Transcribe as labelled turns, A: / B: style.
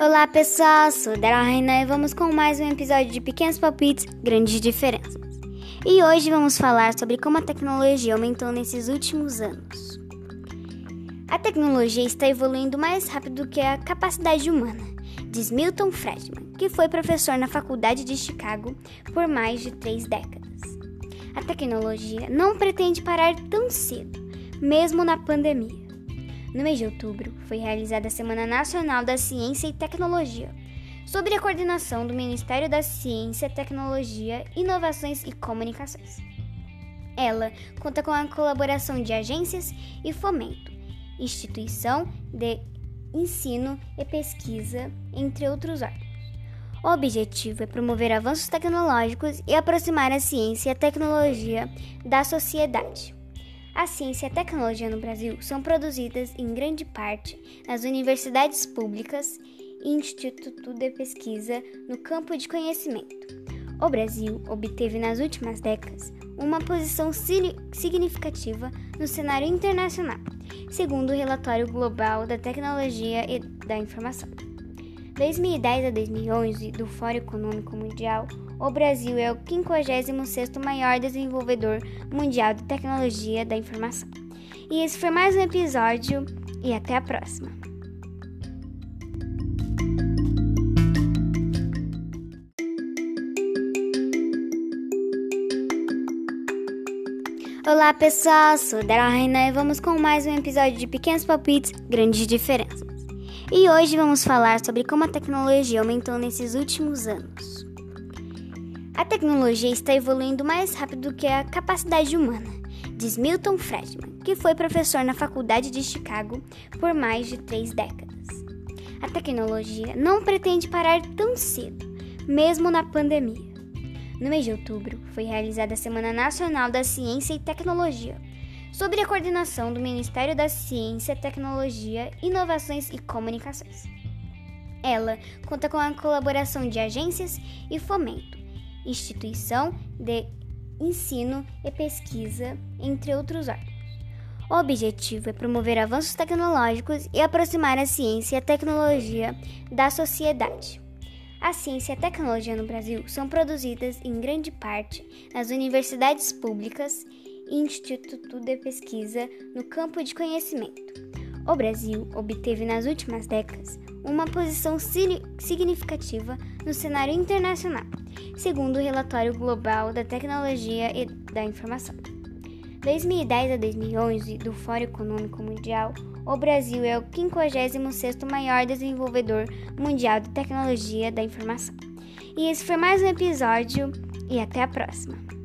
A: Olá pessoal, sou Dara Reina e vamos com mais um episódio de Pequenos Palpites, Grandes Diferenças. E hoje vamos falar sobre como a tecnologia aumentou nesses últimos anos. A tecnologia está evoluindo mais rápido do que a capacidade humana, diz Milton Friedman, que foi professor na Faculdade de Chicago por mais de três décadas. A tecnologia não pretende parar tão cedo, mesmo na pandemia. No mês de outubro, foi realizada a Semana Nacional da Ciência e Tecnologia, sob a coordenação do Ministério da Ciência, Tecnologia, Inovações e Comunicações. Ela conta com a colaboração de agências e fomento, instituição de ensino e pesquisa, entre outros órgãos. O objetivo é promover avanços tecnológicos e aproximar a ciência e a tecnologia da sociedade. A ciência e a tecnologia no Brasil são produzidas em grande parte nas universidades públicas e Instituto de Pesquisa no campo de conhecimento. O Brasil obteve nas últimas décadas uma posição significativa no cenário internacional, segundo o relatório global da tecnologia e da informação. 2010 a 2011 do Fórum Econômico Mundial, o Brasil é o 56º maior desenvolvedor mundial de tecnologia da informação. E esse foi mais um episódio e até a próxima. Olá pessoal, sou Dara Reina e vamos com mais um episódio de Pequenos Palpites, Grandes Diferenças. E hoje vamos falar sobre como a tecnologia aumentou nesses últimos anos. A tecnologia está evoluindo mais rápido do que a capacidade humana, diz Milton Friedman, que foi professor na Faculdade de Chicago por mais de três décadas. A tecnologia não pretende parar tão cedo, mesmo na pandemia. No mês de outubro, foi realizada a Semana Nacional da Ciência e Tecnologia, sob a coordenação do Ministério da Ciência, Tecnologia, Inovações e Comunicações. Ela conta com a colaboração de agências e fomento, instituição de ensino e pesquisa, entre outros órgãos. O objetivo é promover avanços tecnológicos e aproximar a ciência e a tecnologia da sociedade. A ciência e a tecnologia no Brasil são produzidas em grande parte nas universidades públicas Instituto de Pesquisa no campo de conhecimento. O Brasil obteve nas últimas décadas uma posição significativa no cenário internacional, segundo o relatório global da tecnologia e da informação. 2010 a 2011 do Fórum Econômico Mundial, o Brasil é o 56º maior desenvolvedor mundial de tecnologia da informação. E esse foi mais um episódio e até a próxima.